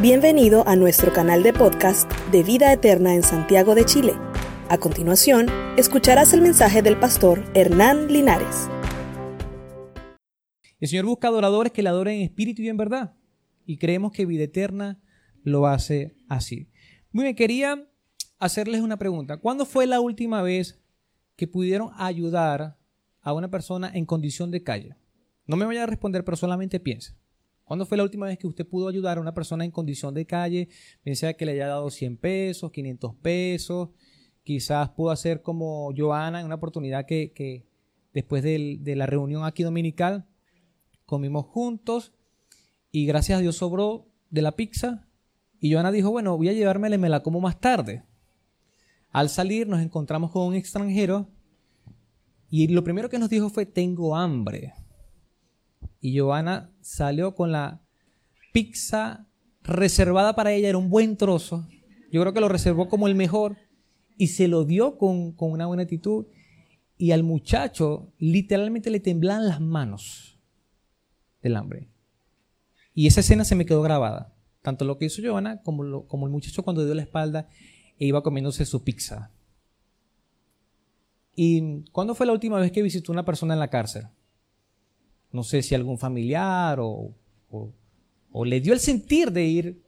Bienvenido a nuestro canal de podcast de Vida Eterna en Santiago de Chile. A continuación, escucharás el mensaje del pastor Hernán Linares. El Señor busca adoradores que le adoren en espíritu y en verdad. Y creemos que Vida Eterna lo hace así. Muy bien, quería hacerles una pregunta. ¿Cuándo fue la última vez que pudieron ayudar a una persona en condición de calle? No me vaya a responder, pero solamente piense. ¿Cuándo fue la última vez que usted pudo ayudar a una persona en condición de calle? Bien que le haya dado 100 pesos, 500 pesos. Quizás pudo hacer como Joana en una oportunidad que, después de la reunión aquí dominical comimos juntos y gracias a Dios sobró de la pizza. Y Joana dijo, bueno, voy a llevármela y me la como más tarde. Al salir nos encontramos con un extranjero y lo primero que nos dijo fue, tengo hambre y Giovanna salió con la pizza reservada para ella, era un buen trozo. Yo creo que lo reservó como el mejor y se lo dio con, una buena actitud. Y al muchacho literalmente le temblaban las manos del hambre. Y esa escena se me quedó grabada. Tanto lo que hizo Giovanna como, como el muchacho cuando dio la espalda e iba comiéndose su pizza. ¿Y cuándo fue la última vez que visitó una persona en la cárcel? No sé si algún familiar o, le dio el sentir de ir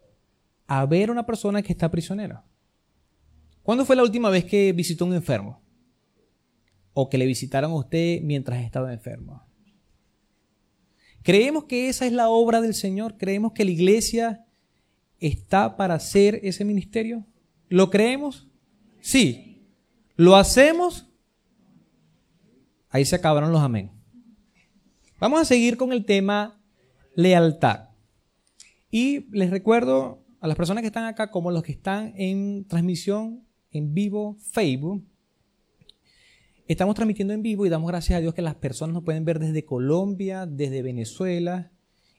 a ver a una persona que está prisionera. ¿Cuándo fue la última vez que visitó un enfermo? O que le visitaron a usted mientras estaba enfermo. Creemos que esa es la obra del Señor. Creemos que la iglesia está para hacer ese ministerio. ¿Lo creemos? Sí. ¿Lo hacemos? Ahí se acabaron los amén. Vamos a seguir con el tema lealtad. Y les recuerdo a las personas que están acá como los que están en transmisión en vivo Facebook. Estamos transmitiendo en vivo y damos gracias a Dios que las personas nos pueden ver desde Colombia, desde Venezuela,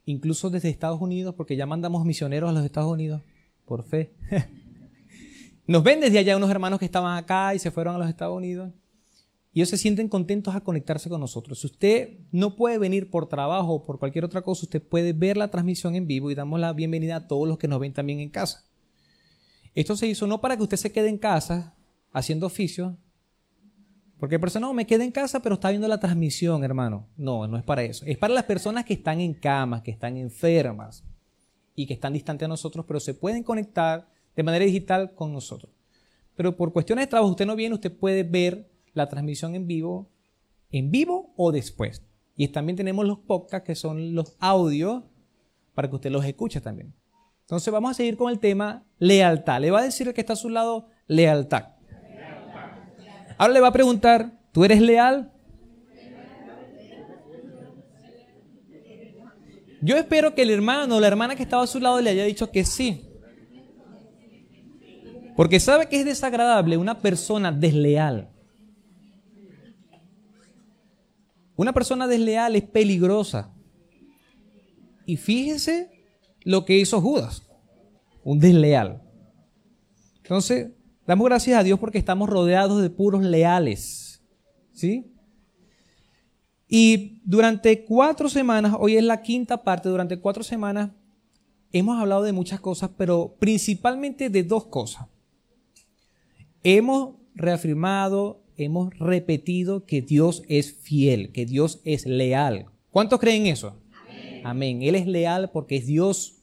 incluso desde Estados Unidos, porque ya mandamos misioneros a los Estados Unidos, por fe. Nos ven desde allá unos hermanos que estaban acá y se fueron a los Estados Unidos y ellos se sienten contentos a conectarse con nosotros. Si usted no puede venir por trabajo o por cualquier otra cosa, usted puede ver la transmisión en vivo y damos la bienvenida a todos los que nos ven también en casa. Esto se hizo no para que usted se quede en casa haciendo oficio, porque el persona no me queda en casa pero está viendo la transmisión, hermano. No, no es para eso. Es para las personas que están en camas, que están enfermas y que están distantes a nosotros, pero se pueden conectar de manera digital con nosotros. Pero por cuestiones de trabajo, usted no viene, usted puede ver la transmisión en vivo, en vivo o después. Y también tenemos los podcasts que son los audios para que usted los escuche también. Entonces vamos a seguir con el tema lealtad. Le va a decir el que está a su lado lealtad. Ahora le va a preguntar, ¿tú eres leal? Yo espero que el hermano o la hermana que estaba a su lado le haya dicho que sí. Porque sabe que es desagradable una persona desleal. Una persona desleal es peligrosa. Y fíjese lo que hizo Judas, un desleal. Entonces, damos gracias a Dios porque estamos rodeados de puros leales. ¿Sí? Y durante cuatro semanas, hoy es la quinta parte, durante cuatro semanas hemos hablado de muchas cosas, pero principalmente de dos cosas. Hemos reafirmado hemos repetido que Dios es fiel, que Dios es leal. ¿Cuántos creen eso? Amén. Él es leal porque es Dios,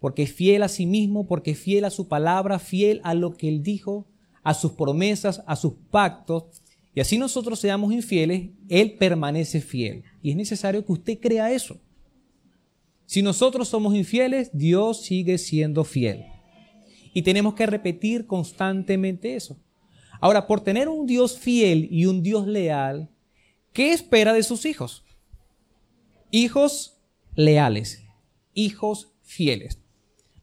porque es fiel a sí mismo, porque es fiel a su palabra, fiel a lo que Él dijo, a sus promesas, a sus pactos. Y así nosotros seamos infieles, Él permanece fiel. Y es necesario que usted crea eso. Si nosotros somos infieles, Dios sigue siendo fiel. Y tenemos que repetir constantemente eso. Ahora, por tener un Dios fiel y un Dios leal, ¿qué espera de sus hijos? Hijos leales, hijos fieles.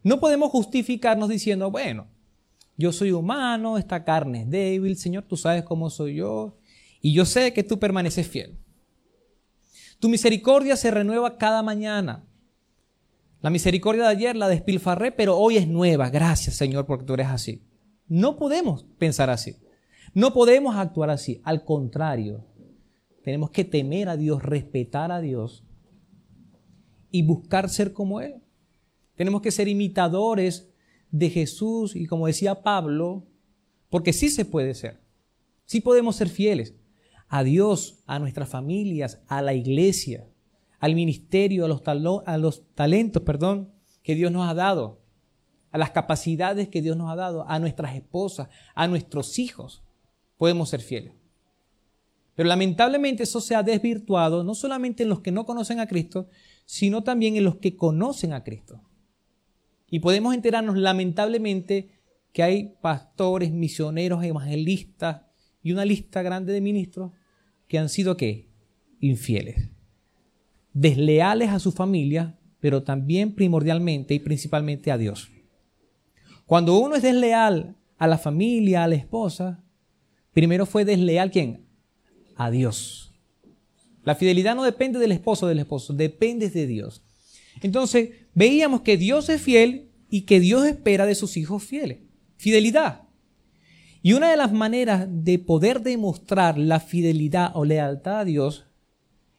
No podemos justificarnos diciendo, bueno, yo soy humano, esta carne es débil, Señor, tú sabes cómo soy yo, y yo sé que tú permaneces fiel. Tu misericordia se renueva cada mañana. La misericordia de ayer la despilfarré, pero hoy es nueva. Gracias, Señor, porque tú eres así. No podemos pensar así. No podemos actuar así. Al contrario, tenemos que temer a Dios, respetar a Dios y buscar ser como Él. Tenemos que ser imitadores de Jesús y como decía Pablo, porque sí se puede ser. Sí podemos ser fieles a Dios, a nuestras familias, a la iglesia, al ministerio, a los, a los talentos, perdón, que Dios nos ha dado, a las capacidades que Dios nos ha dado, a nuestras esposas, a nuestros hijos. Podemos ser fieles. Pero lamentablemente eso se ha desvirtuado no solamente en los que no conocen a Cristo, sino también en los que conocen a Cristo. Y podemos enterarnos lamentablemente que hay pastores, misioneros, evangelistas y una lista grande de ministros que han sido qué? Infieles. Desleales a su familia, pero también primordialmente y principalmente a Dios. Cuando uno es desleal a la familia, a la esposa, primero fue desleal quién? A Dios. La fidelidad no depende del esposo del esposo, depende de Dios. Entonces, veíamos que Dios es fiel y que Dios espera de sus hijos fieles. Fidelidad. Y una de las maneras de poder demostrar la fidelidad o lealtad a Dios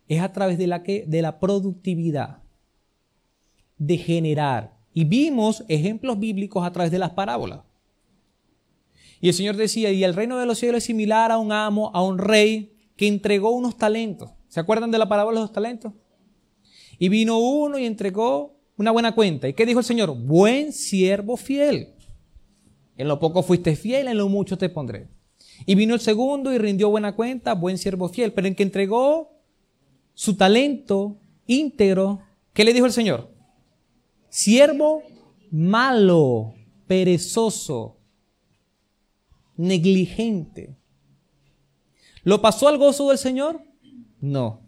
es a través de la, que, de la productividad, de generar. Y vimos ejemplos bíblicos a través de las parábolas. Y el Señor decía, y el reino de los cielos es similar a un amo, a un rey que entregó unos talentos. ¿Se acuerdan de la parábola de los talentos? Y vino uno y entregó una buena cuenta. ¿Y qué dijo el Señor? Buen siervo fiel. En lo poco fuiste fiel, en lo mucho te pondré. Y vino el segundo y rindió buena cuenta, buen siervo fiel. Pero en que entregó su talento íntegro, ¿qué le dijo el Señor? Siervo malo, perezoso, negligente. ¿Lo pasó al gozo del Señor? No.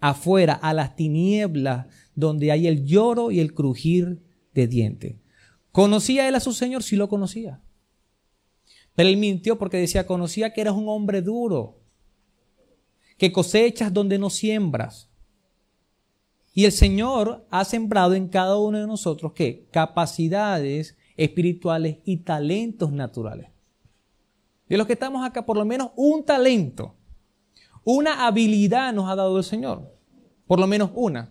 Afuera, a las tinieblas, donde hay el lloro y el crujir de dientes. ¿Conocía él a su Señor? Sí lo conocía. Pero él mintió porque decía, conocía que eras un hombre duro, que cosechas donde no siembras. Y el Señor ha sembrado en cada uno de nosotros ¿qué? capacidades espirituales y talentos naturales. De los que estamos acá, por lo menos un talento, una habilidad nos ha dado el Señor. Por lo menos una.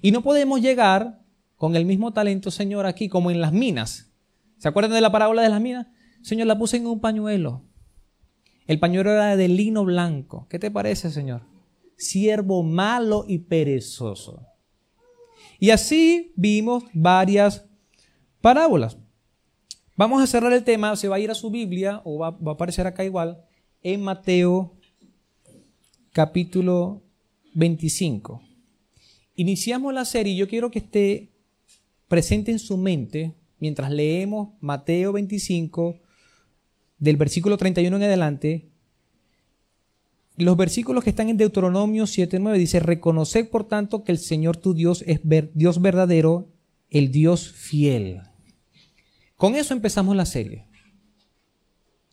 Y no podemos llegar con el mismo talento, Señor, aquí como en las minas. ¿Se acuerdan de la parábola de las minas? Señor, la puse en un pañuelo. El pañuelo era de lino blanco. ¿Qué te parece, Señor? Siervo malo y perezoso. Y así vimos varias parábolas. Vamos a cerrar el tema, se va a ir a su Biblia o va, a aparecer acá igual, en Mateo capítulo 25. Iniciamos la serie y yo quiero que esté presente en su mente mientras leemos Mateo 25, del versículo 31 en adelante, los versículos que están en Deuteronomio 7.9 dice, reconocer por tanto que el Señor tu Dios es Dios verdadero, el Dios fiel. Con eso empezamos la serie.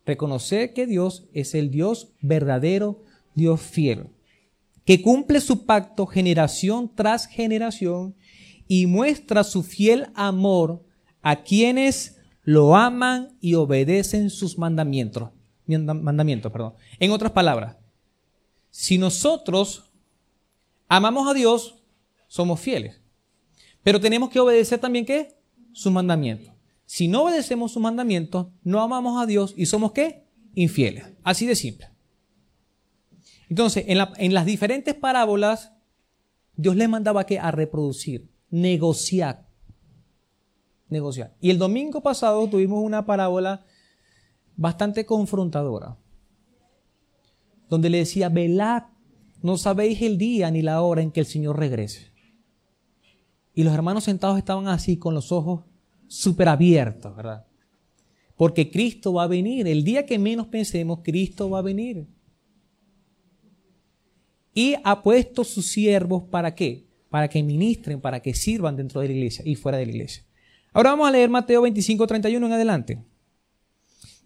Reconocer que Dios es el Dios verdadero, Dios fiel, que cumple su pacto generación tras generación y muestra su fiel amor a quienes lo aman y obedecen sus mandamientos. Mandamientos, perdón. En otras palabras, si nosotros amamos a Dios, somos fieles. Pero tenemos que obedecer también qué? Sus mandamientos. Si no obedecemos sus mandamientos, no amamos a Dios y somos qué? Infieles. Así de simple. Entonces, en, las diferentes parábolas, Dios le mandaba que a reproducir negociar. Negociar. Y el domingo pasado tuvimos una parábola bastante confrontadora, donde le decía, velad, no sabéis el día ni la hora en que el Señor regrese. Y los hermanos sentados estaban así con los ojos súper abiertos, ¿verdad? Porque Cristo va a venir. El día que menos pensemos, Cristo va a venir. Y ha puesto sus siervos para qué? para que ministren, para que sirvan dentro de la iglesia y fuera de la iglesia. Ahora vamos a leer Mateo 25, 31 en adelante.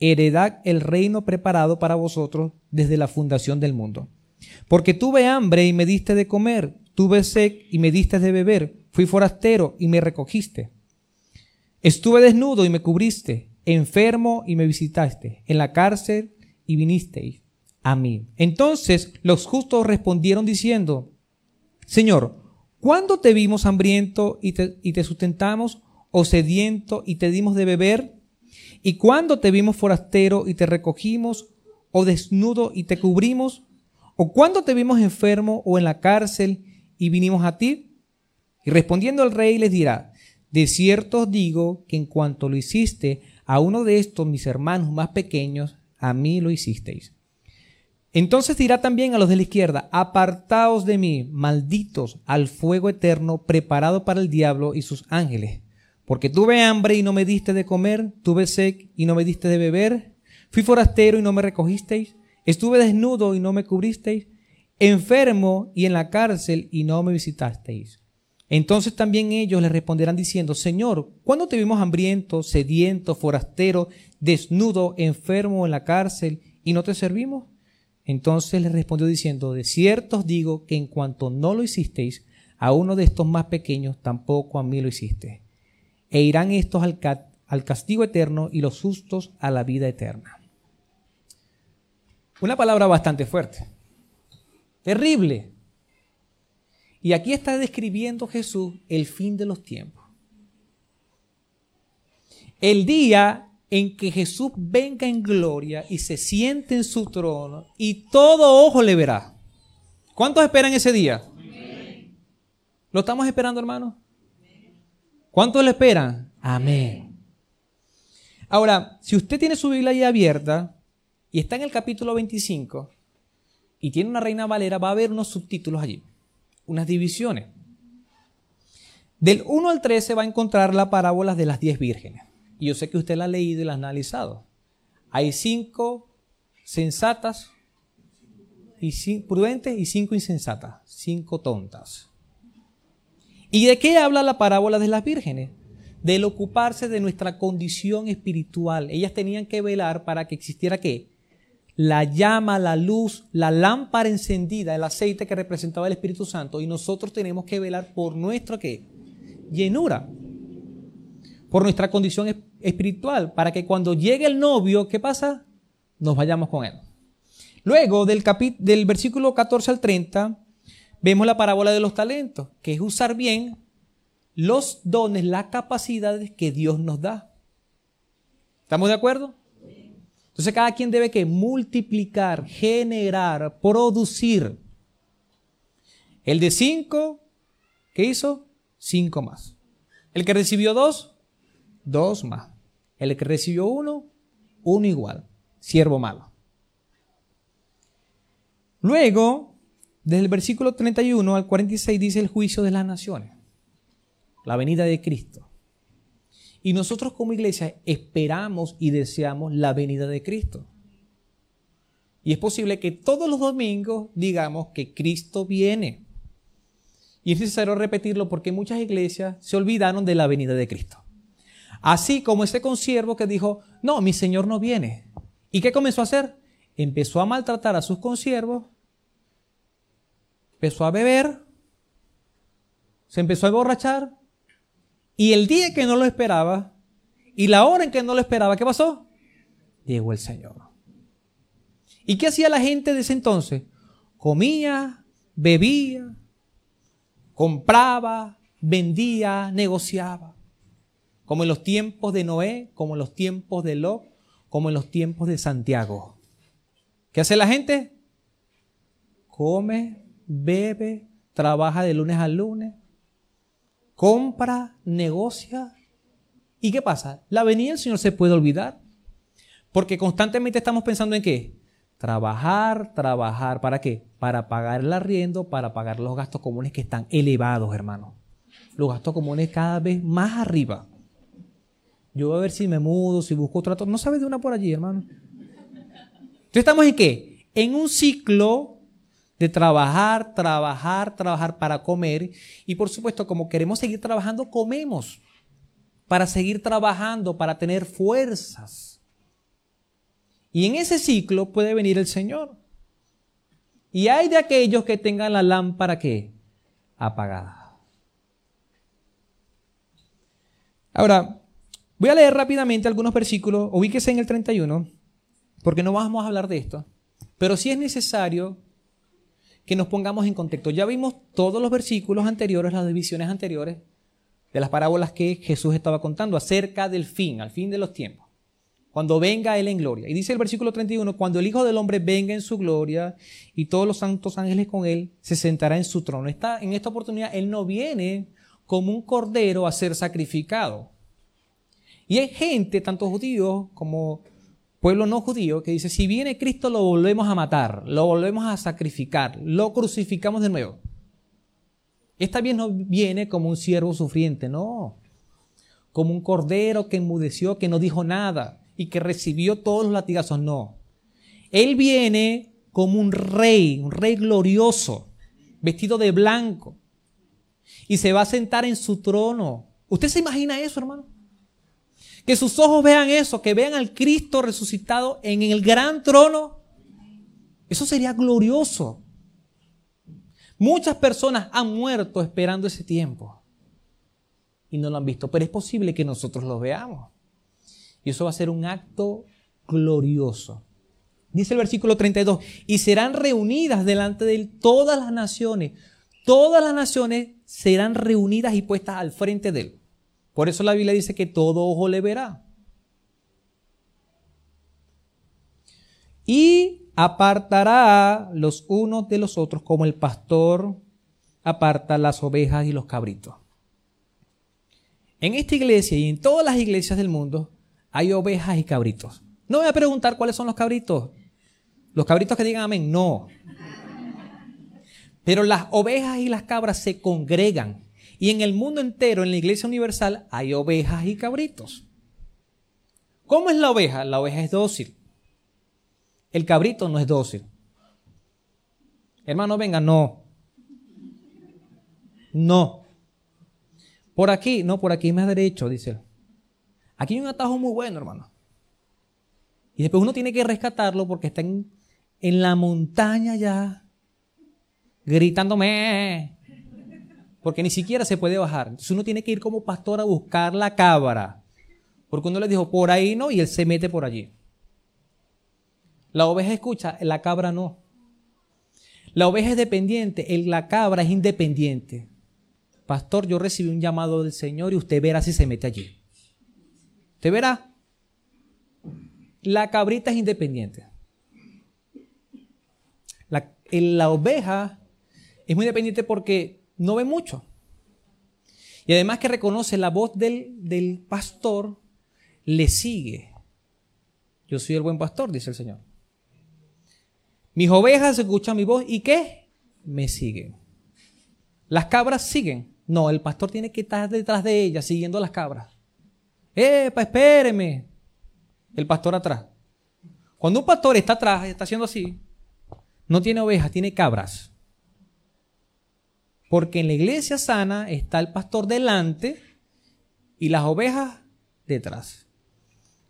heredad el reino preparado para vosotros desde la fundación del mundo. Porque tuve hambre y me diste de comer, tuve sed y me diste de beber, fui forastero y me recogiste. Estuve desnudo y me cubriste, enfermo y me visitaste, en la cárcel y vinisteis a mí. Entonces los justos respondieron diciendo, Señor, ¿cuándo te vimos hambriento y te, y te sustentamos, o sediento y te dimos de beber? ¿Y cuándo te vimos forastero y te recogimos, o desnudo y te cubrimos? ¿O cuándo te vimos enfermo o en la cárcel y vinimos a ti? Y respondiendo el rey les dirá, de cierto os digo que en cuanto lo hiciste a uno de estos mis hermanos más pequeños, a mí lo hicisteis. Entonces dirá también a los de la izquierda, apartaos de mí, malditos, al fuego eterno preparado para el diablo y sus ángeles. Porque tuve hambre y no me diste de comer, tuve sed y no me diste de beber, fui forastero y no me recogisteis, Estuve desnudo y no me cubristeis, enfermo y en la cárcel y no me visitasteis. Entonces también ellos le responderán diciendo, Señor, ¿cuándo te vimos hambriento, sediento, forastero, desnudo, enfermo en la cárcel y no te servimos? Entonces le respondió diciendo, de cierto os digo que en cuanto no lo hicisteis, a uno de estos más pequeños tampoco a mí lo hiciste. E irán estos al, al castigo eterno y los justos a la vida eterna. Una palabra bastante fuerte. Terrible. Y aquí está describiendo Jesús el fin de los tiempos. El día en que Jesús venga en gloria y se siente en su trono y todo ojo le verá. ¿Cuántos esperan ese día? ¿Lo estamos esperando, hermano? ¿Cuántos le esperan? Amén. Ahora, si usted tiene su Biblia ahí abierta, y está en el capítulo 25 y tiene una reina valera, va a haber unos subtítulos allí, unas divisiones. Del 1 al 13 va a encontrar la parábola de las 10 vírgenes. Y yo sé que usted la ha leído y la ha analizado. Hay cinco sensatas y prudentes y cinco insensatas, cinco tontas. ¿Y de qué habla la parábola de las vírgenes? Del ocuparse de nuestra condición espiritual. Ellas tenían que velar para que existiera qué? la llama, la luz, la lámpara encendida, el aceite que representaba el Espíritu Santo, y nosotros tenemos que velar por nuestra ¿qué? llenura, por nuestra condición espiritual, para que cuando llegue el novio, ¿qué pasa? Nos vayamos con él. Luego del, del versículo 14 al 30, vemos la parábola de los talentos, que es usar bien los dones, las capacidades que Dios nos da. ¿Estamos de acuerdo? Entonces cada quien debe que multiplicar, generar, producir. El de cinco, ¿qué hizo? Cinco más. El que recibió dos, dos más. El que recibió uno, uno igual. Siervo malo. Luego, desde el versículo 31 al 46 dice el juicio de las naciones. La venida de Cristo. Y nosotros como iglesia esperamos y deseamos la venida de Cristo. Y es posible que todos los domingos digamos que Cristo viene. Y es necesario repetirlo porque muchas iglesias se olvidaron de la venida de Cristo. Así como ese consiervo que dijo, no, mi Señor no viene. ¿Y qué comenzó a hacer? Empezó a maltratar a sus consiervos, empezó a beber, se empezó a emborrachar y el día que no lo esperaba, y la hora en que no lo esperaba, ¿qué pasó? Llegó el Señor. ¿Y qué hacía la gente de ese entonces? Comía, bebía, compraba, vendía, negociaba. Como en los tiempos de Noé, como en los tiempos de Lot, como en los tiempos de Santiago. ¿Qué hace la gente? Come, bebe, trabaja de lunes a lunes, compra, negocia. ¿Y qué pasa? La venida del Señor se puede olvidar. Porque constantemente estamos pensando en qué? Trabajar, trabajar. ¿Para qué? Para pagar el arriendo, para pagar los gastos comunes que están elevados, hermano. Los gastos comunes cada vez más arriba. Yo voy a ver si me mudo, si busco otro. No sabes de una por allí, hermano. Entonces estamos en qué? En un ciclo de trabajar, trabajar, trabajar para comer. Y por supuesto, como queremos seguir trabajando, comemos. para seguir trabajando, para tener fuerzas. Y en ese ciclo puede venir el Señor. Y hay de aquellos que tengan la lámpara que apagada. Ahora, voy a leer rápidamente algunos versículos, ubíquese en el 31, porque no vamos a hablar de esto, pero sí es necesario que nos pongamos en contexto. Ya vimos todos los versículos anteriores, las divisiones anteriores de las parábolas que Jesús estaba contando acerca del fin, al fin de los tiempos. Cuando venga Él en gloria. Y dice el versículo 31, cuando el Hijo del Hombre venga en su gloria y todos los santos ángeles con Él, se sentará en su trono. Está, en esta oportunidad Él no viene como un cordero a ser sacrificado. Y hay gente, tanto judíos como pueblo no judío, que dice, si viene Cristo lo volvemos a matar, lo volvemos a sacrificar, lo crucificamos de nuevo. Esta vez no viene como un siervo sufriente, no. Como un cordero que enmudeció, que no dijo nada y que recibió todos los latigazos, no. Él viene como un rey, un rey glorioso, vestido de blanco. Y se va a sentar en su trono. ¿Usted se imagina eso, hermano? Que sus ojos vean eso, que vean al Cristo resucitado en el gran trono. Eso sería glorioso. Muchas personas han muerto esperando ese tiempo y no lo han visto, pero es posible que nosotros lo veamos. Y eso va a ser un acto glorioso. Dice el versículo 32, y serán reunidas delante de él todas las naciones. Todas las naciones serán reunidas y puestas al frente de él. Por eso la Biblia dice que todo ojo le verá. Y apartará los unos de los otros como el pastor aparta las ovejas y los cabritos. En esta iglesia y en todas las iglesias del mundo hay ovejas y cabritos. No voy a preguntar cuáles son los cabritos. Los cabritos que digan amén, no. Pero las ovejas y las cabras se congregan y en el mundo entero, en la iglesia universal, hay ovejas y cabritos. ¿Cómo es la oveja? La oveja es dócil. El cabrito no es dócil. Hermano, venga, no. No. Por aquí, no, por aquí más derecho, dice él. Aquí hay un atajo muy bueno, hermano. Y después uno tiene que rescatarlo porque está en, en la montaña ya, gritándome porque ni siquiera se puede bajar. Entonces uno tiene que ir como pastor a buscar la cabra, porque uno le dijo, por ahí no, y él se mete por allí. La oveja escucha, la cabra no. La oveja es dependiente, la cabra es independiente. Pastor, yo recibí un llamado del Señor y usted verá si se mete allí. Usted verá. La cabrita es independiente. La, la oveja es muy independiente porque no ve mucho. Y además que reconoce la voz del, del pastor, le sigue. Yo soy el buen pastor, dice el Señor. Mis ovejas escuchan mi voz y ¿qué? Me siguen. Las cabras siguen. No, el pastor tiene que estar detrás de ellas, siguiendo a las cabras. ¡Epa, espéreme! El pastor atrás. Cuando un pastor está atrás, está haciendo así, no tiene ovejas, tiene cabras. Porque en la iglesia sana está el pastor delante y las ovejas detrás.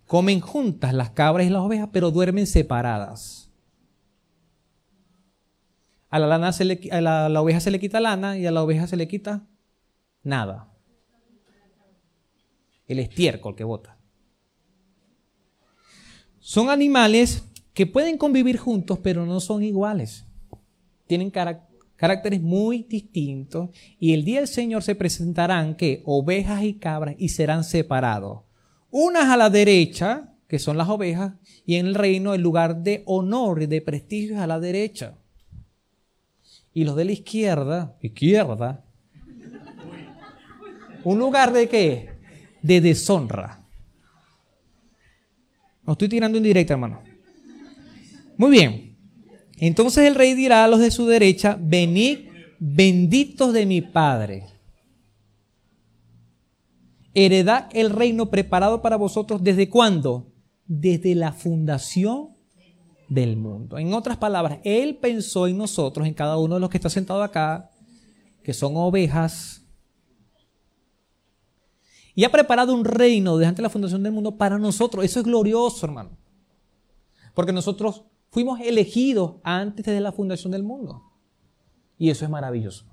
Comen juntas las cabras y las ovejas, pero duermen separadas. A la, lana se le, la, oveja se le quita lana y a la oveja se le quita nada. El estiércol que bota. Son animales que pueden convivir juntos, pero no son iguales. Tienen carácter caracteres muy distintos, y el día del Señor se presentarán que ovejas y cabras y serán separados. Unas a la derecha, que son las ovejas, y en el reino el lugar de honor y de prestigio es a la derecha. Y los de la izquierda, izquierda, un lugar de qué? De deshonra. No estoy tirando en directo, hermano. Muy bien. Entonces el rey dirá a los de su derecha, venid benditos de mi Padre. Heredad el reino preparado para vosotros desde cuándo? Desde la fundación del mundo. En otras palabras, Él pensó en nosotros, en cada uno de los que está sentado acá, que son ovejas. Y ha preparado un reino desde antes de la fundación del mundo para nosotros. Eso es glorioso, hermano. Porque nosotros fuimos elegidos antes de la fundación del mundo. Y eso es maravilloso.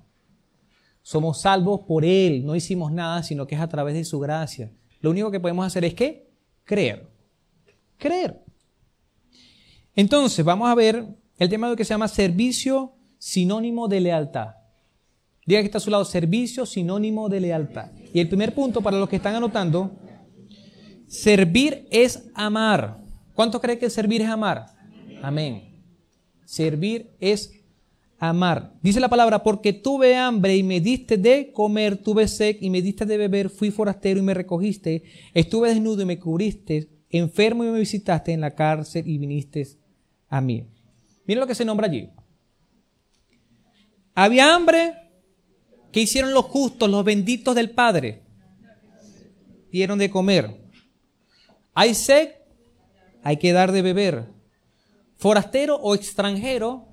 Somos salvos por Él. No hicimos nada, sino que es a través de su gracia. Lo único que podemos hacer es que creer. Creer. Entonces, vamos a ver el tema de que se llama servicio sinónimo de lealtad. Diga que está a su lado, servicio sinónimo de lealtad. Y el primer punto, para los que están anotando, servir es amar. ¿Cuánto cree que servir es amar? Amén. Servir es amar. Dice la palabra, porque tuve hambre y me diste de comer, tuve sed y me diste de beber, fui forastero y me recogiste, estuve desnudo y me cubriste, enfermo y me visitaste en la cárcel y viniste a mí. Miren lo que se nombra allí. Había hambre. ¿Qué hicieron los justos, los benditos del Padre? Dieron de comer. Hay sed, hay que dar de beber. Forastero o extranjero,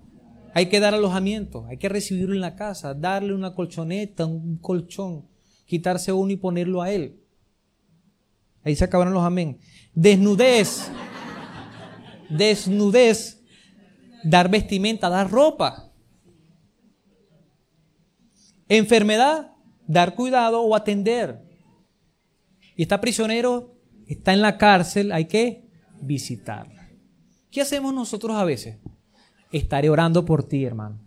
hay que dar alojamiento, hay que recibirlo en la casa, darle una colchoneta, un colchón, quitarse uno y ponerlo a él. Ahí se acabaron los amén. Desnudez, desnudez, dar vestimenta, dar ropa. Enfermedad, dar cuidado o atender. Y está prisionero, está en la cárcel, hay que visitarla. ¿Qué hacemos nosotros a veces? Estaré orando por ti, hermano.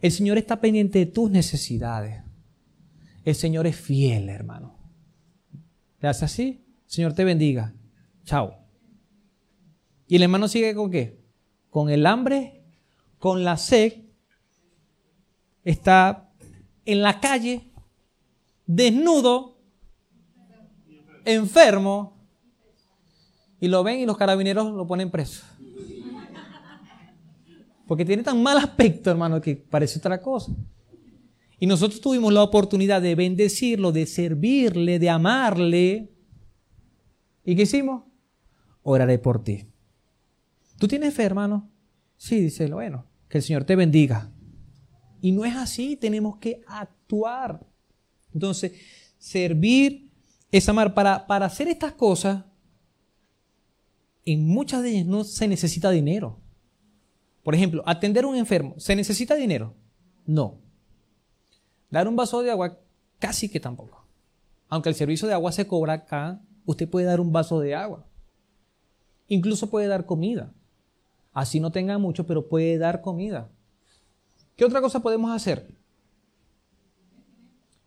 El Señor está pendiente de tus necesidades. El Señor es fiel, hermano. ¿Le hace así? Señor te bendiga. Chao. Y el hermano sigue con qué? Con el hambre, con la sed. Está en la calle, desnudo, enfermo, y lo ven y los carabineros lo ponen preso. Porque tiene tan mal aspecto, hermano, que parece otra cosa. Y nosotros tuvimos la oportunidad de bendecirlo, de servirle, de amarle. ¿Y qué hicimos? Oraré por ti. ¿Tú tienes fe, hermano? Sí, dice, bueno, que el Señor te bendiga. Y no es así, tenemos que actuar. Entonces, servir es amar. Para, para hacer estas cosas, en muchas de ellas no se necesita dinero. Por ejemplo, atender a un enfermo, ¿se necesita dinero? No. Dar un vaso de agua, casi que tampoco. Aunque el servicio de agua se cobra acá, usted puede dar un vaso de agua. Incluso puede dar comida. Así no tenga mucho, pero puede dar comida. ¿Qué otra cosa podemos hacer?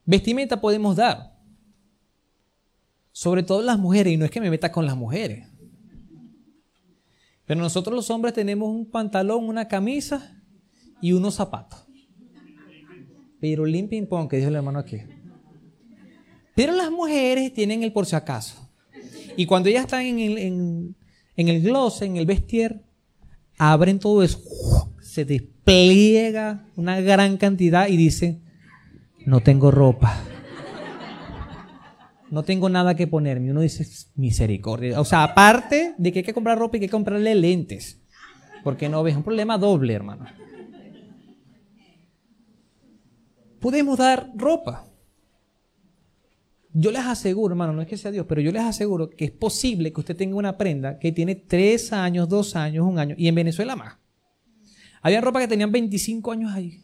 Vestimenta podemos dar. Sobre todo las mujeres, y no es que me meta con las mujeres. Pero nosotros los hombres tenemos un pantalón, una camisa y unos zapatos. Pero limpien pon, que dijo el hermano aquí. Pero las mujeres tienen el por si acaso. Y cuando ellas están en el, en, en el gloss, en el vestier, abren todo eso, se despliega una gran cantidad y dice, no tengo ropa. No tengo nada que ponerme. Uno dice, misericordia. O sea, aparte de que hay que comprar ropa y que comprarle lentes. Porque no ves un problema doble, hermano. Podemos dar ropa. Yo les aseguro, hermano, no es que sea Dios, pero yo les aseguro que es posible que usted tenga una prenda que tiene tres años, dos años, un año, y en Venezuela más. Había ropa que tenían 25 años ahí.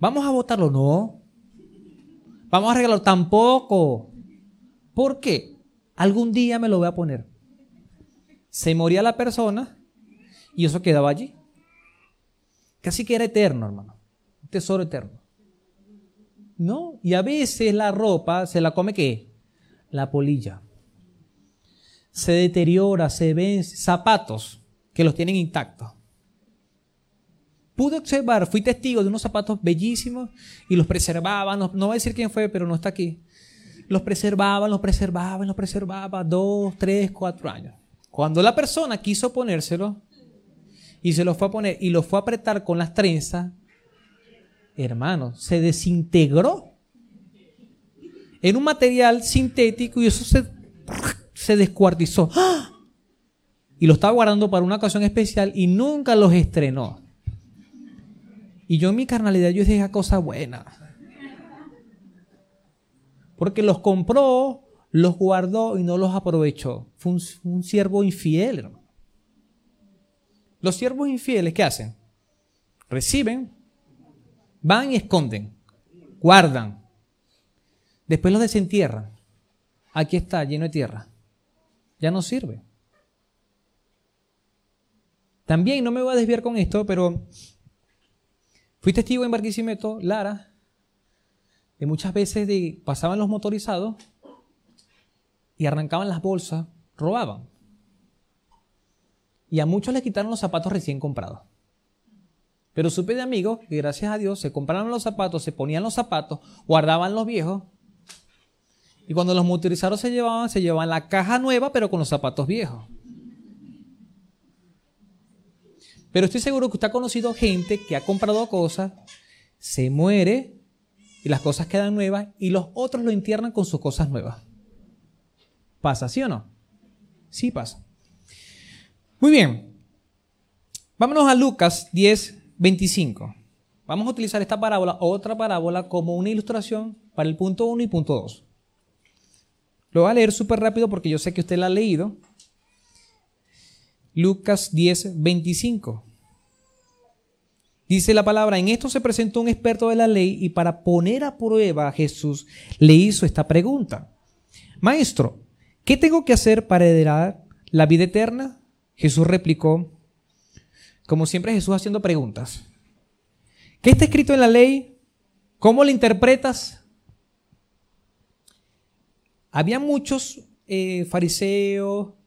¿Vamos a votarlo? No. ¿Vamos a regalarlo? Tampoco. ¿Por qué? Algún día me lo voy a poner. Se moría la persona y eso quedaba allí. Casi que era eterno, hermano. Un tesoro eterno. ¿No? Y a veces la ropa se la come qué? La polilla. Se deteriora, se vence. Zapatos que los tienen intactos pude observar, fui testigo de unos zapatos bellísimos y los preservaban, no, voy a decir quién fue, pero no está aquí. Los preservaban, los preservaban, los preservaba dos, tres, cuatro años. Cuando la persona quiso ponérselo y se lo fue a poner y lo fue a apretar con las trenzas, hermano, se desintegró en un material sintético y eso se, se descuartizó. ¡Ah! Y lo estaba guardando para una ocasión especial y nunca los estrenó. Y yo en mi carnalidad yo dije cosa buena. Porque los compró, los guardó y no los aprovechó. Fue un, siervo infiel, hermano. Los siervos infieles, ¿qué hacen? Reciben, van y esconden, guardan. Después los desentierran. Aquí está, lleno de tierra. Ya no sirve. También, no me voy a desviar con esto, pero fui testigo en Barquisimeto, Lara, de muchas veces de, pasaban los motorizados y arrancaban las bolsas, robaban. Y a muchos les quitaron los zapatos recién comprados. Pero supe de amigos que gracias a Dios se compraron los zapatos, se ponían los zapatos, guardaban los viejos. Y cuando los motorizados se llevaban, se llevaban la caja nueva, pero con los zapatos viejos. Pero estoy seguro que usted ha conocido gente que ha comprado cosas, se muere y las cosas quedan nuevas y los otros lo entierran con sus cosas nuevas. ¿Pasa, sí o no? Sí pasa. Muy bien. Vámonos a Lucas 10, 25. Vamos a utilizar esta parábola, otra parábola, como una ilustración para el punto 1 y punto 2. Lo voy a leer súper rápido porque yo sé que usted la ha leído. Lucas 10, 25. Dice la palabra, en esto se presentó un experto de la ley y para poner a prueba a Jesús le hizo esta pregunta. Maestro, ¿qué tengo que hacer para heredar la vida eterna? Jesús replicó, como siempre Jesús haciendo preguntas. ¿Qué está escrito en la ley? ¿Cómo lo interpretas? Había muchos eh, fariseos,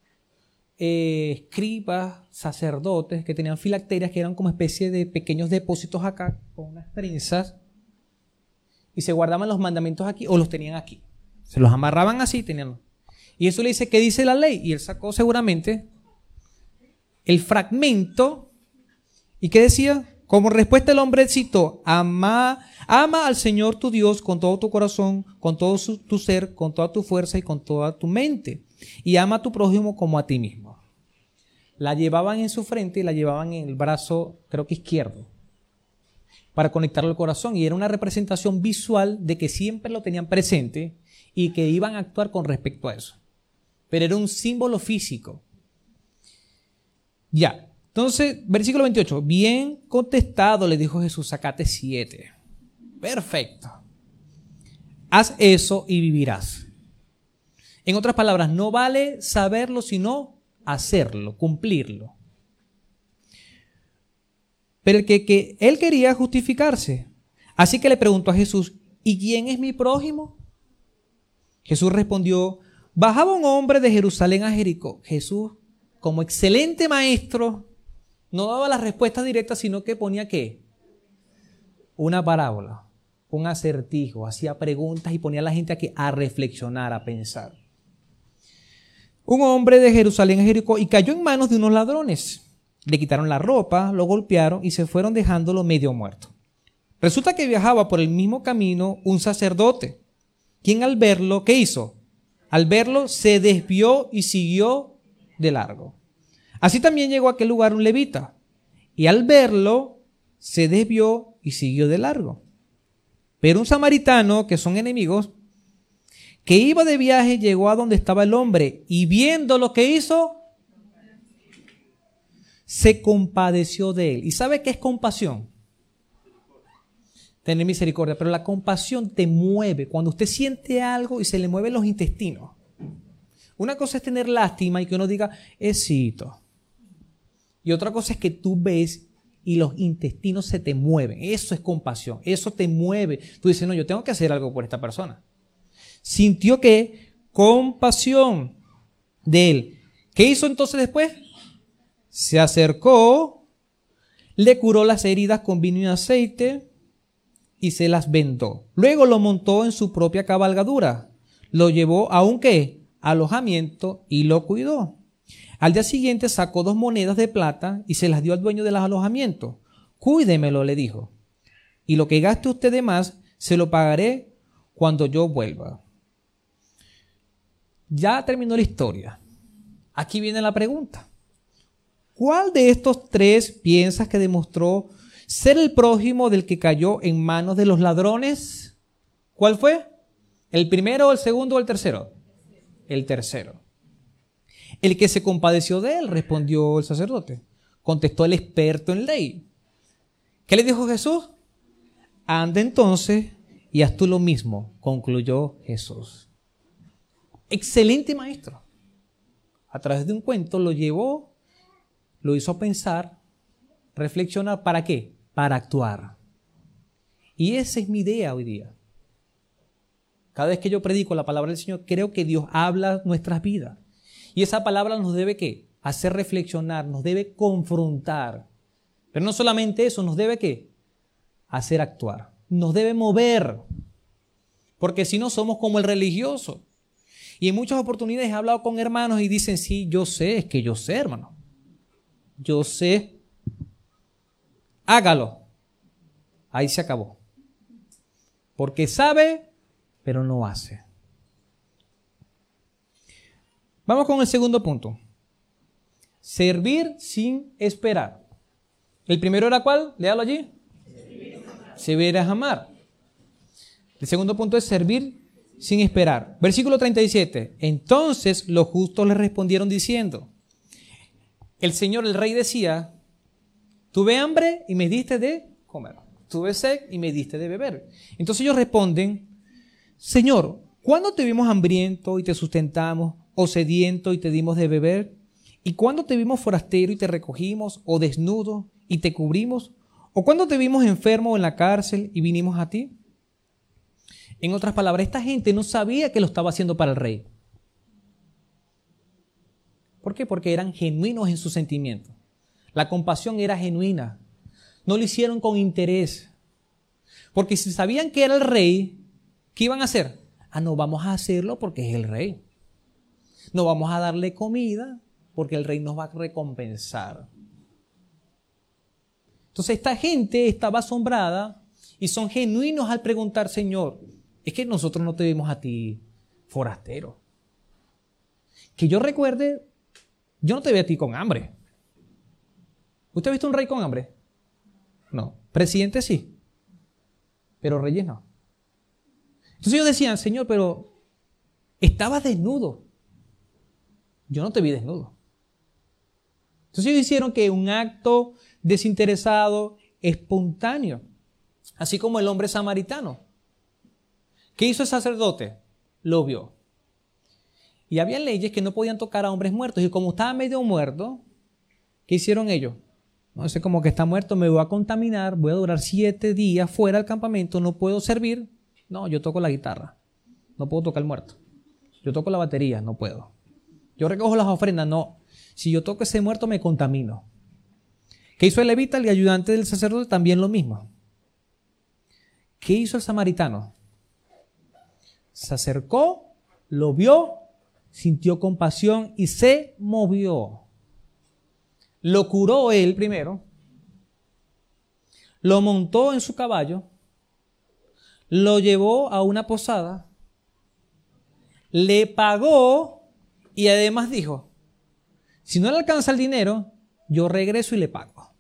eh, escribas, sacerdotes que tenían filacterias que eran como especie de pequeños depósitos acá con unas trenzas y se guardaban los mandamientos aquí o los tenían aquí. Se los amarraban así, tenían. Y eso le dice, ¿qué dice la ley? Y él sacó seguramente el fragmento y ¿qué decía? Como respuesta el hombre citó, ama, ama al Señor tu Dios con todo tu corazón, con todo tu ser, con toda tu fuerza y con toda tu mente. Y ama a tu prójimo como a ti mismo la llevaban en su frente y la llevaban en el brazo, creo que izquierdo, para conectarlo al corazón. Y era una representación visual de que siempre lo tenían presente y que iban a actuar con respecto a eso. Pero era un símbolo físico. Ya. Entonces, versículo 28. Bien contestado, le dijo Jesús, sacate siete. Perfecto. Haz eso y vivirás. En otras palabras, no vale saberlo, sino hacerlo, cumplirlo. Pero el que, que él quería justificarse. Así que le preguntó a Jesús, ¿y quién es mi prójimo? Jesús respondió, bajaba un hombre de Jerusalén a Jericó. Jesús, como excelente maestro, no daba la respuesta directa, sino que ponía qué? Una parábola, un acertijo, hacía preguntas y ponía a la gente a, a reflexionar, a pensar un hombre de Jerusalén a Jericó y cayó en manos de unos ladrones. Le quitaron la ropa, lo golpearon y se fueron dejándolo medio muerto. Resulta que viajaba por el mismo camino un sacerdote, quien al verlo, ¿qué hizo? Al verlo se desvió y siguió de largo. Así también llegó a aquel lugar un levita, y al verlo se desvió y siguió de largo. Pero un samaritano, que son enemigos, que iba de viaje llegó a donde estaba el hombre y viendo lo que hizo, se compadeció de él. ¿Y sabe qué es compasión? Tener misericordia, pero la compasión te mueve. Cuando usted siente algo y se le mueven los intestinos. Una cosa es tener lástima y que uno diga, esito. Y otra cosa es que tú ves y los intestinos se te mueven. Eso es compasión. Eso te mueve. Tú dices, no, yo tengo que hacer algo por esta persona sintió que compasión de él. ¿Qué hizo entonces después? Se acercó, le curó las heridas con vino y aceite y se las vendó. Luego lo montó en su propia cabalgadura, lo llevó a un? Alojamiento y lo cuidó. Al día siguiente sacó dos monedas de plata y se las dio al dueño del alojamiento. Cuídemelo, le dijo. Y lo que gaste usted de más, se lo pagaré cuando yo vuelva. Ya terminó la historia. Aquí viene la pregunta. ¿Cuál de estos tres piensas que demostró ser el prójimo del que cayó en manos de los ladrones? ¿Cuál fue? ¿El primero, el segundo o el tercero? El tercero. El que se compadeció de él, respondió el sacerdote. Contestó el experto en ley. ¿Qué le dijo Jesús? Anda entonces y haz tú lo mismo, concluyó Jesús. Excelente maestro. A través de un cuento lo llevó, lo hizo pensar, reflexionar, ¿para qué? Para actuar. Y esa es mi idea hoy día. Cada vez que yo predico la palabra del Señor, creo que Dios habla nuestras vidas. Y esa palabra nos debe qué? Hacer reflexionar, nos debe confrontar. Pero no solamente eso, nos debe qué? Hacer actuar. Nos debe mover. Porque si no somos como el religioso. Y en muchas oportunidades he hablado con hermanos y dicen, sí, yo sé, es que yo sé, hermano. Yo sé. Hágalo. Ahí se acabó. Porque sabe, pero no hace. Vamos con el segundo punto. Servir sin esperar. El primero era cuál? Léalo allí. Servir es amar. El segundo punto es servir sin esperar. Versículo 37. Entonces los justos le respondieron diciendo, el Señor, el rey decía, tuve hambre y me diste de comer. Tuve sed y me diste de beber. Entonces ellos responden, Señor, ¿cuándo te vimos hambriento y te sustentamos, o sediento y te dimos de beber? ¿Y cuándo te vimos forastero y te recogimos, o desnudo y te cubrimos? ¿O cuándo te vimos enfermo en la cárcel y vinimos a ti? En otras palabras, esta gente no sabía que lo estaba haciendo para el rey. ¿Por qué? Porque eran genuinos en su sentimiento. La compasión era genuina. No lo hicieron con interés. Porque si sabían que era el rey, ¿qué iban a hacer? Ah, no, vamos a hacerlo porque es el rey. No vamos a darle comida porque el rey nos va a recompensar. Entonces esta gente estaba asombrada y son genuinos al preguntar, Señor, es que nosotros no te vimos a ti forastero. Que yo recuerde, yo no te veo a ti con hambre. ¿Usted ha visto un rey con hambre? No. Presidente sí. Pero reyes no. Entonces ellos decían, Señor, pero estabas desnudo. Yo no te vi desnudo. Entonces ellos hicieron que un acto desinteresado, espontáneo. Así como el hombre samaritano. ¿Qué hizo el sacerdote? Lo vio. Y había leyes que no podían tocar a hombres muertos. Y como estaba medio muerto, ¿qué hicieron ellos? No sé, como que está muerto, me voy a contaminar, voy a durar siete días fuera del campamento, no puedo servir. No, yo toco la guitarra. No puedo tocar el muerto. Yo toco la batería, no puedo. Yo recojo las ofrendas, no. Si yo toco ese muerto, me contamino. ¿Qué hizo el levita, el ayudante del sacerdote? También lo mismo. ¿Qué hizo el samaritano? Se acercó, lo vio, sintió compasión y se movió. Lo curó él primero, lo montó en su caballo, lo llevó a una posada, le pagó y además dijo, si no le alcanza el dinero, yo regreso y le pago.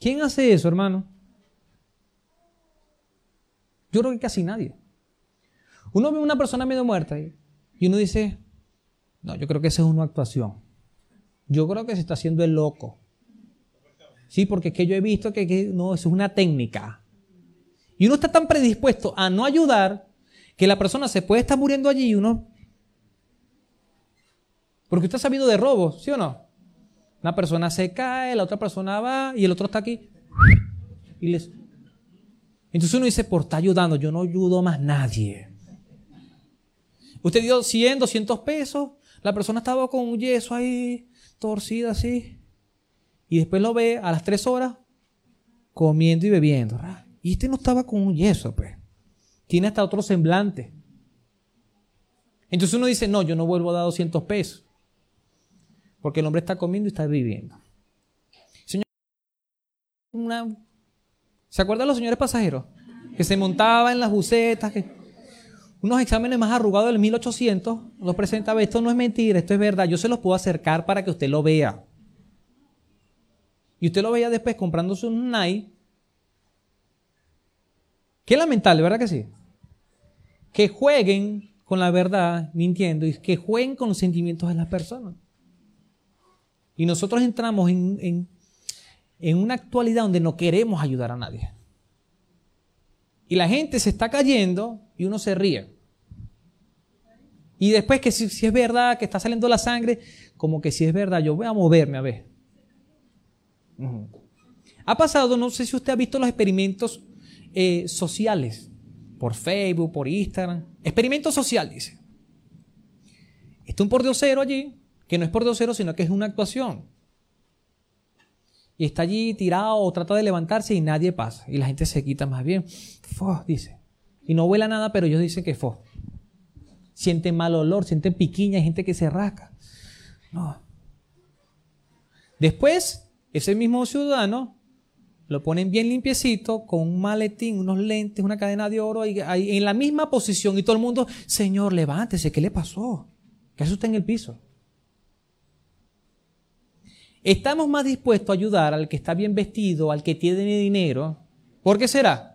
¿Quién hace eso, hermano? Yo creo que casi nadie. Uno ve una persona medio muerta y uno dice, no, yo creo que esa es una actuación. Yo creo que se está haciendo el loco. Sí, porque es que yo he visto que, que no, eso es una técnica. Y uno está tan predispuesto a no ayudar que la persona se puede estar muriendo allí y uno... Porque usted ha sabido de robos, ¿sí o no? Una persona se cae, la otra persona va y el otro está aquí. Y les... Entonces uno dice, por estar ayudando, yo no ayudo más nadie. Usted dio 100, 200 pesos, la persona estaba con un yeso ahí, torcida así. Y después lo ve a las tres horas comiendo y bebiendo. Y este no estaba con un yeso, pues. Tiene hasta otro semblante. Entonces uno dice, no, yo no vuelvo a dar 200 pesos. Porque el hombre está comiendo y está viviendo. Señor, ¿se acuerdan los señores pasajeros? Que se montaban en las bucetas, que unos exámenes más arrugados del 1800, los presentaba, esto no es mentira, esto es verdad, yo se los puedo acercar para que usted lo vea. Y usted lo veía después comprándose un NAI. Qué lamentable, ¿verdad que sí? que jueguen con la verdad, mintiendo, y que jueguen con los sentimientos de las personas. Y nosotros entramos en, en una actualidad donde no queremos ayudar a nadie. Y la gente se está cayendo y uno se ríe. Y después que si, es verdad que está saliendo la sangre, como que si es verdad, yo voy a moverme a ver. Ha pasado, no sé si usted ha visto los experimentos eh, sociales por Facebook, por Instagram. Experimentos sociales, dice. Está un pordiosero allí, que no es pordiosero, sino que es una actuación. Y está allí tirado o trata de levantarse y nadie pasa. Y la gente se quita más bien. Dice. Y no vuela nada, pero ellos dicen que fo. Sienten mal olor, sienten piquiña, hay gente que se rasca. No. Después, ese mismo ciudadano lo ponen bien limpiecito, con un maletín, unos lentes, una cadena de oro, ahí, en la misma posición. Y todo el mundo, Señor, levántese, ¿qué le pasó? ¿Qué hace usted en el piso? Estamos más dispuestos a ayudar al que está bien vestido, al que tiene dinero. ¿Por qué será?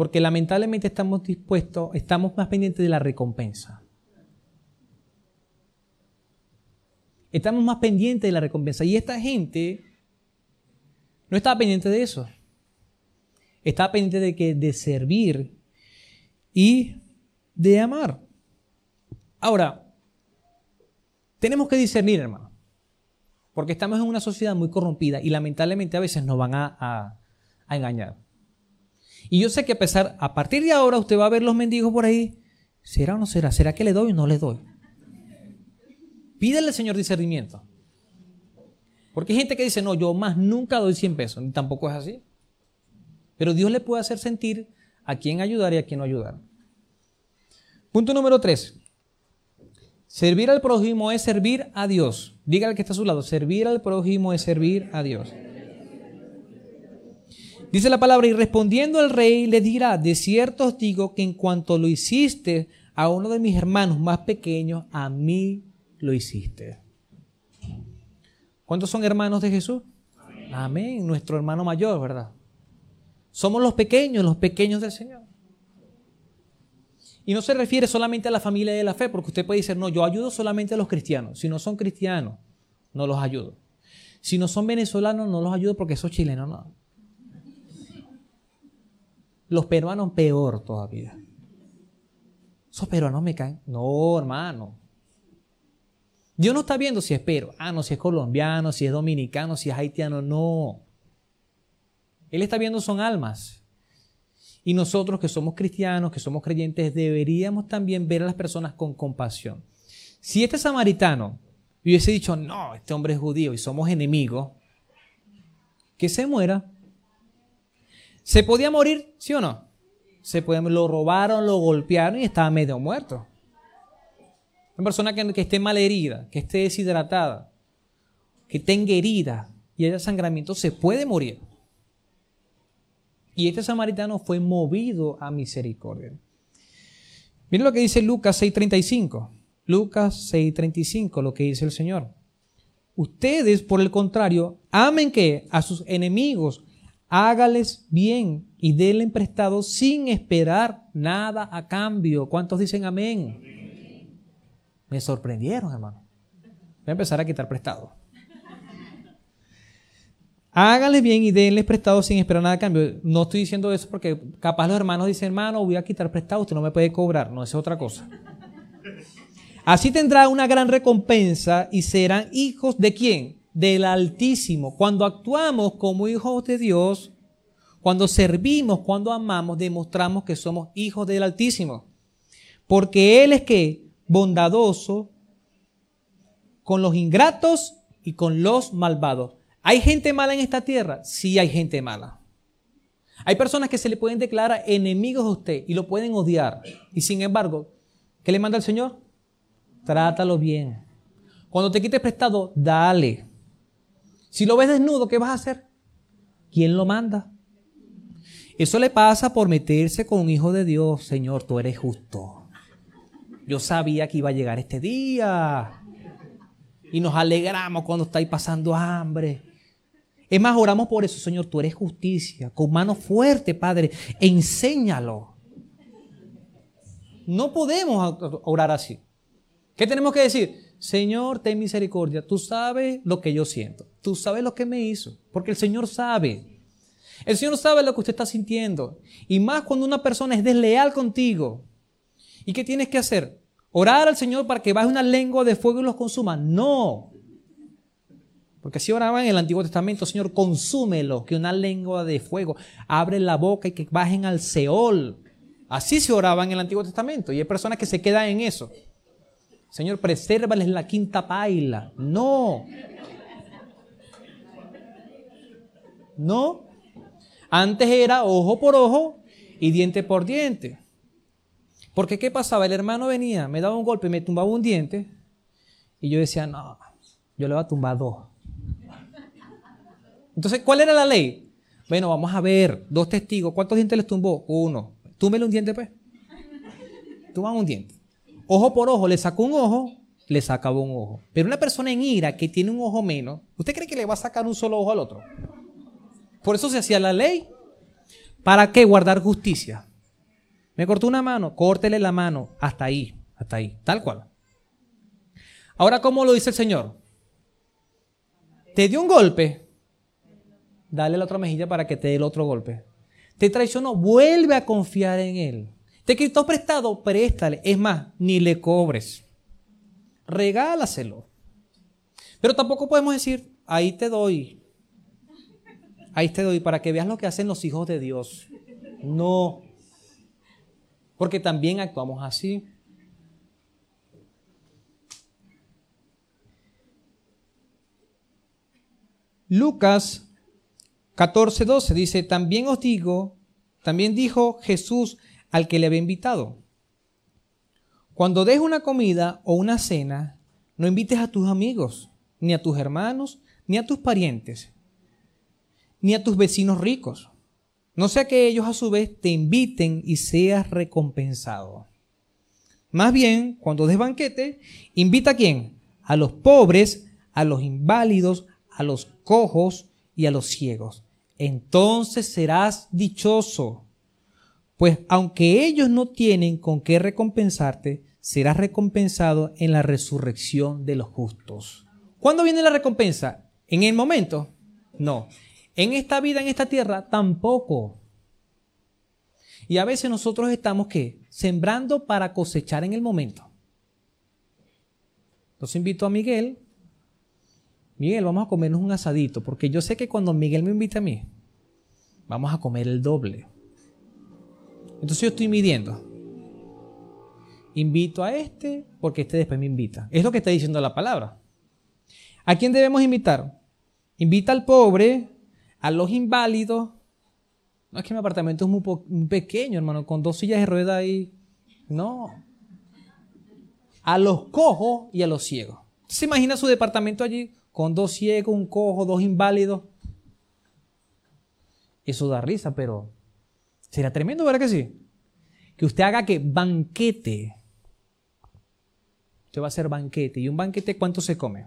Porque lamentablemente estamos dispuestos, estamos más pendientes de la recompensa. Estamos más pendientes de la recompensa. Y esta gente no estaba pendiente de eso. Estaba pendiente de que de servir y de amar. Ahora, tenemos que discernir, hermano. Porque estamos en una sociedad muy corrompida y lamentablemente a veces nos van a, engañar. Y yo sé que a pesar, a partir de ahora usted va a ver los mendigos por ahí. ¿Será o no será? ¿Será que le doy o no le doy? Pídele al Señor discernimiento. Porque hay gente que dice, no, yo más nunca doy 100 pesos. Ni tampoco es así. Pero Dios le puede hacer sentir a quién ayudar y a quién no ayudar. Punto número 3. Servir al prójimo es servir a Dios. Diga al que está a su lado, servir al prójimo es servir a Dios. Dice la palabra, y respondiendo el rey le dirá, de cierto os digo que en cuanto lo hiciste a uno de mis hermanos más pequeños, a mí lo hiciste. ¿Cuántos son hermanos de Jesús? Amén. Nuestro hermano mayor, ¿verdad? Somos los pequeños, los pequeños del Señor. Y no se refiere solamente a la familia de la fe, porque usted puede decir, no, yo ayudo solamente a los cristianos. Si no son cristianos, no los ayudo. Si no son venezolanos, no los ayudo porque son chilenos, no. Los peruanos peor todavía. Esos peruanos me caen. No, hermano. Dios no está viendo si es pero, ah, si es colombiano, si es dominicano, si es haitiano, no. Él está viendo son almas. Y nosotros que somos cristianos, que somos creyentes, deberíamos también ver a las personas con compasión. Si este samaritano hubiese dicho, no, este hombre es judío y somos enemigos, que se muera. ¿Se podía morir, sí o no? Se lo robaron, lo golpearon y estaba medio muerto. Una persona que, esté mal herida, que esté deshidratada, que tenga herida y haya sangramiento, se puede morir. Y este samaritano fue movido a misericordia. Miren lo que dice Lucas 6:35. Lucas 6:35, lo que dice el Señor. Ustedes, por el contrario, amen que a sus enemigos, hágales bien y denle prestado sin esperar nada a cambio. ¿Cuántos dicen amén? Me sorprendieron, hermano. Voy a empezar a quitar prestado. Háganles bien y denles prestado sin esperar nada a cambio. No estoy diciendo eso porque capaz los hermanos dicen, hermano, voy a quitar prestado, usted no me puede cobrar. No, es otra cosa. Así tendrá una gran recompensa y serán hijos de quién? Del Altísimo. Cuando actuamos como hijos de Dios, cuando servimos, cuando amamos, demostramos que somos hijos del Altísimo. Porque Él es que bondadoso con los ingratos y con los malvados. ¿Hay gente mala en esta tierra? Sí hay gente mala. Hay personas que se le pueden declarar enemigos a usted y lo pueden odiar. Y sin embargo, ¿qué le manda el Señor? Trátalo bien. Cuando te quites prestado, dale. Si lo ves desnudo, ¿qué vas a hacer? ¿Quién lo manda? Eso le pasa por meterse con un hijo de Dios. Señor, tú eres justo. Yo sabía que iba a llegar este día. Y nos alegramos cuando estáis pasando hambre. Es más, oramos por eso, Señor, tú eres justicia, con mano fuerte, Padre, enséñalo. No podemos orar así. ¿Qué tenemos que decir? Señor, ten misericordia. Tú sabes lo que yo siento. Tú sabes lo que me hizo. Porque el Señor sabe. El Señor sabe lo que usted está sintiendo. Y más cuando una persona es desleal contigo. ¿Y qué tienes que hacer? Orar al Señor para que baje una lengua de fuego y los consuma. No. Porque así oraban en el Antiguo Testamento, Señor, consúmelo, que una lengua de fuego abre la boca y que bajen al Seol. Así se oraba en el Antiguo Testamento. Y hay personas que se quedan en eso. Señor, presérvales la quinta paila. No. No. Antes era ojo por ojo y diente por diente. Porque ¿qué pasaba? El hermano venía, me daba un golpe, me tumbaba un diente y yo decía, no, yo le voy a tumbar dos. Entonces, ¿cuál era la ley? Bueno, vamos a ver, dos testigos, ¿cuántos dientes les tumbó? Uno. Túmbele un diente, pues. Tumban un diente. Ojo por ojo, le sacó un ojo, le sacaba un ojo. Pero una persona en ira que tiene un ojo menos, ¿usted cree que le va a sacar un solo ojo al otro? Por eso se hacía la ley. ¿Para qué? Guardar justicia. Me cortó una mano, córtele la mano. Hasta ahí, hasta ahí, tal cual. Ahora, ¿cómo lo dice el Señor? Te dio un golpe, dale la otra mejilla para que te dé el otro golpe. Te traicionó, vuelve a confiar en Él. Te quitó prestado, préstale. Es más, ni le cobres. Regálaselo. Pero tampoco podemos decir, ahí te doy. Ahí te doy para que veas lo que hacen los hijos de Dios. No. Porque también actuamos así. Lucas 14, 12 dice, también os digo, también dijo Jesús al que le había invitado, cuando des una comida o una cena, no invites a tus amigos, ni a tus hermanos, ni a tus parientes, ni a tus vecinos ricos no sea que ellos a su vez te inviten y seas recompensado. Más bien, cuando des banquete, invita a quién? A los pobres, a los inválidos, a los cojos y a los ciegos. Entonces serás dichoso, pues aunque ellos no tienen con qué recompensarte, serás recompensado en la resurrección de los justos. ¿Cuándo viene la recompensa? ¿En el momento? No. En esta vida, en esta tierra, tampoco. Y a veces nosotros estamos, ¿qué? Sembrando para cosechar en el momento. Entonces invito a Miguel. Miguel, vamos a comernos un asadito, porque yo sé que cuando Miguel me invita a mí, vamos a comer el doble. Entonces yo estoy midiendo. Invito a este porque este después me invita. Es lo que está diciendo la palabra. ¿A quién debemos invitar? Invita al pobre, a los inválidos. No es que mi apartamento es muy, pequeño, hermano, con dos sillas de rueda ahí. No. A los cojos y a los ciegos. ¿Se imagina su departamento allí con dos ciegos, un cojo, dos inválidos? Eso da risa, pero sería tremendo, ¿verdad que sí? Que usted haga que banquete. Usted va a hacer banquete. ¿Y un banquete cuánto se come?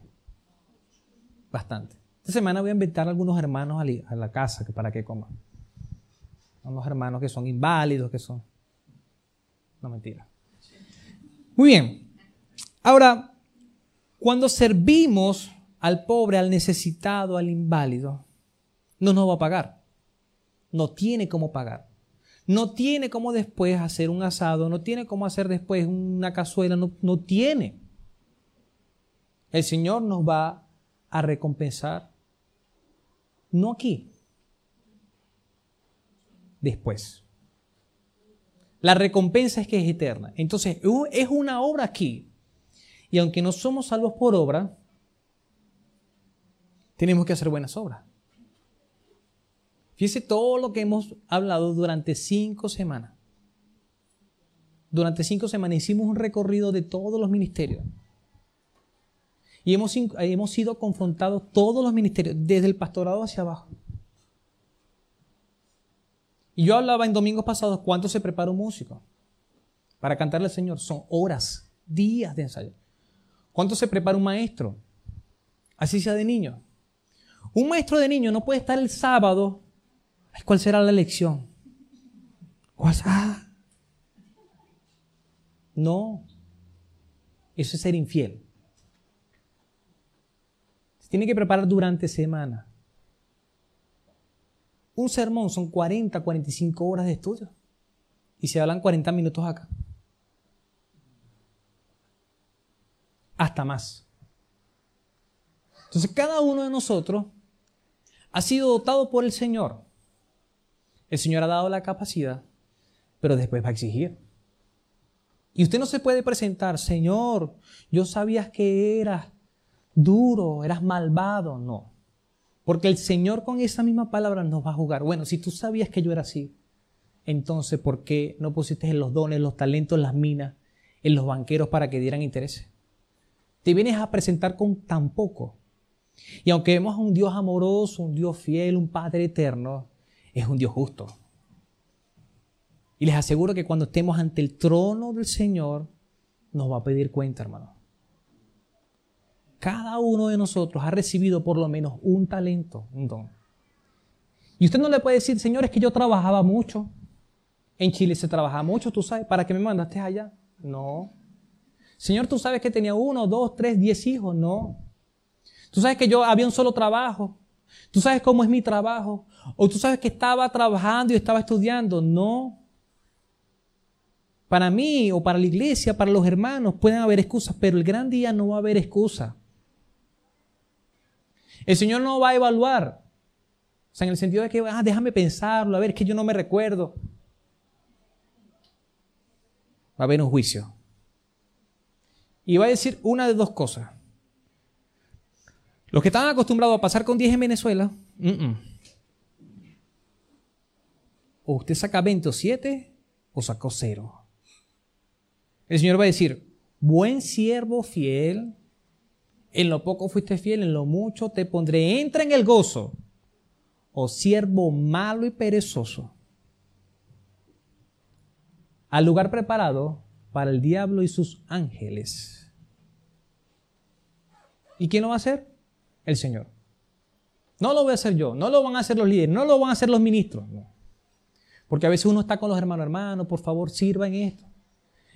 Bastante. Esta semana voy a invitar a algunos hermanos a la casa para que coman. Unos hermanos que son inválidos, que son... No mentira. Muy bien. Ahora, cuando servimos al pobre, al necesitado, al inválido, no nos va a pagar. No tiene cómo pagar. No tiene cómo después hacer un asado, no tiene cómo hacer después una cazuela, no tiene. El Señor nos va a recompensar no aquí. Después. La recompensa es que es eterna. Entonces, es una obra aquí. Y aunque no somos salvos por obra, tenemos que hacer buenas obras. Fíjese todo lo que hemos hablado durante cinco semanas. Durante cinco semanas hicimos un recorrido de todos los ministerios. Y hemos, hemos sido confrontados todos los ministerios, desde el pastorado hacia abajo. Y yo hablaba en domingos pasados cuánto se prepara un músico para cantarle al Señor. Son horas, días de ensayo. ¿Cuánto se prepara un maestro? Así sea de niño. Un maestro de niño no puede estar el sábado. ¿Cuál será la lección? Ah. No. Eso es ser infiel. Tiene que preparar durante semana. Un sermón son 40, 45 horas de estudio. Y se hablan 40 minutos acá. Hasta más. Entonces cada uno de nosotros ha sido dotado por el Señor. El Señor ha dado la capacidad, pero después va a exigir. Y usted no se puede presentar, Señor, yo sabías que eras duro, eras malvado. No. Porque el Señor con esa misma palabra nos va a jugar. Bueno, si tú sabías que yo era así, entonces ¿por qué no pusiste en los dones, los talentos, las minas, en los banqueros para que dieran interés? Te vienes a presentar con tan poco. Y aunque vemos a un Dios amoroso, un Dios fiel, un Padre eterno, es un Dios justo. Y les aseguro que cuando estemos ante el trono del Señor, nos va a pedir cuenta, hermano. Cada uno de nosotros ha recibido por lo menos un talento, un don. Y usted no le puede decir, Señor, es que yo trabajaba mucho. En Chile se trabaja mucho, tú sabes, ¿para qué me mandaste allá? No. Señor, tú sabes que tenía uno, dos, tres, diez hijos. No. Tú sabes que yo había un solo trabajo. Tú sabes cómo es mi trabajo. O tú sabes que estaba trabajando y estaba estudiando. No. Para mí o para la iglesia, para los hermanos, pueden haber excusas, pero el gran día no va a haber excusa. El Señor no va a evaluar. O sea, en el sentido de que, ah, déjame pensarlo, a ver, es que yo no me recuerdo. Va a haber un juicio. Y va a decir una de dos cosas. Los que estaban acostumbrados a pasar con 10 en Venezuela, o usted saca 20 o 7 o sacó 0. El Señor va a decir, buen siervo fiel, en lo poco fuiste fiel, en lo mucho te pondré, entra en el gozo. O siervo malo y perezoso. Al lugar preparado para el diablo y sus ángeles. ¿Y quién lo va a hacer? El Señor. No lo voy a hacer yo, no lo van a hacer los líderes, no lo van a hacer los ministros. Porque a veces uno está con los hermanos, hermanos, por favor, sirva en esto.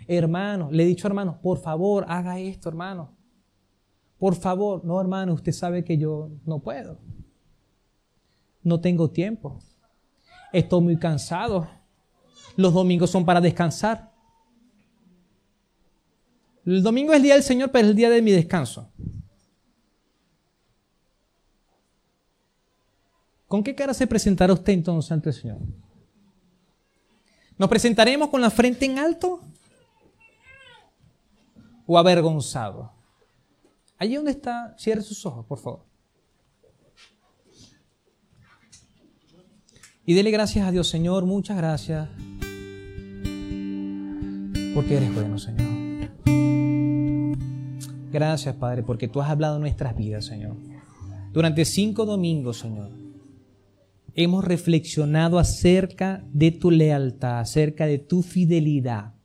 Hermano, le he dicho hermano, por favor, haga esto, hermano. Por favor, no, hermano, usted sabe que yo no puedo. No tengo tiempo. Estoy muy cansado. Los domingos son para descansar. El domingo es el día del Señor, pero es el día de mi descanso. ¿Con qué cara se presentará usted entonces ante el Señor? ¿Nos presentaremos con la frente en alto o avergonzado? Allí donde está, cierre sus ojos, por favor. Y dele gracias a Dios, Señor, muchas gracias. Porque eres bueno, Señor. Gracias, Padre, porque tú has hablado nuestras vidas, Señor. Durante cinco domingos, Señor, hemos reflexionado acerca de tu lealtad, acerca de tu fidelidad.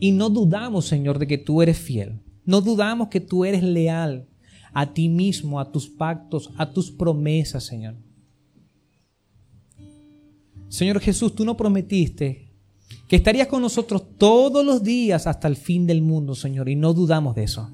Y no dudamos, Señor, de que tú eres fiel. No dudamos que tú eres leal a ti mismo, a tus pactos, a tus promesas, Señor. Señor Jesús, tú no prometiste que estarías con nosotros todos los días hasta el fin del mundo, Señor, y no dudamos de eso.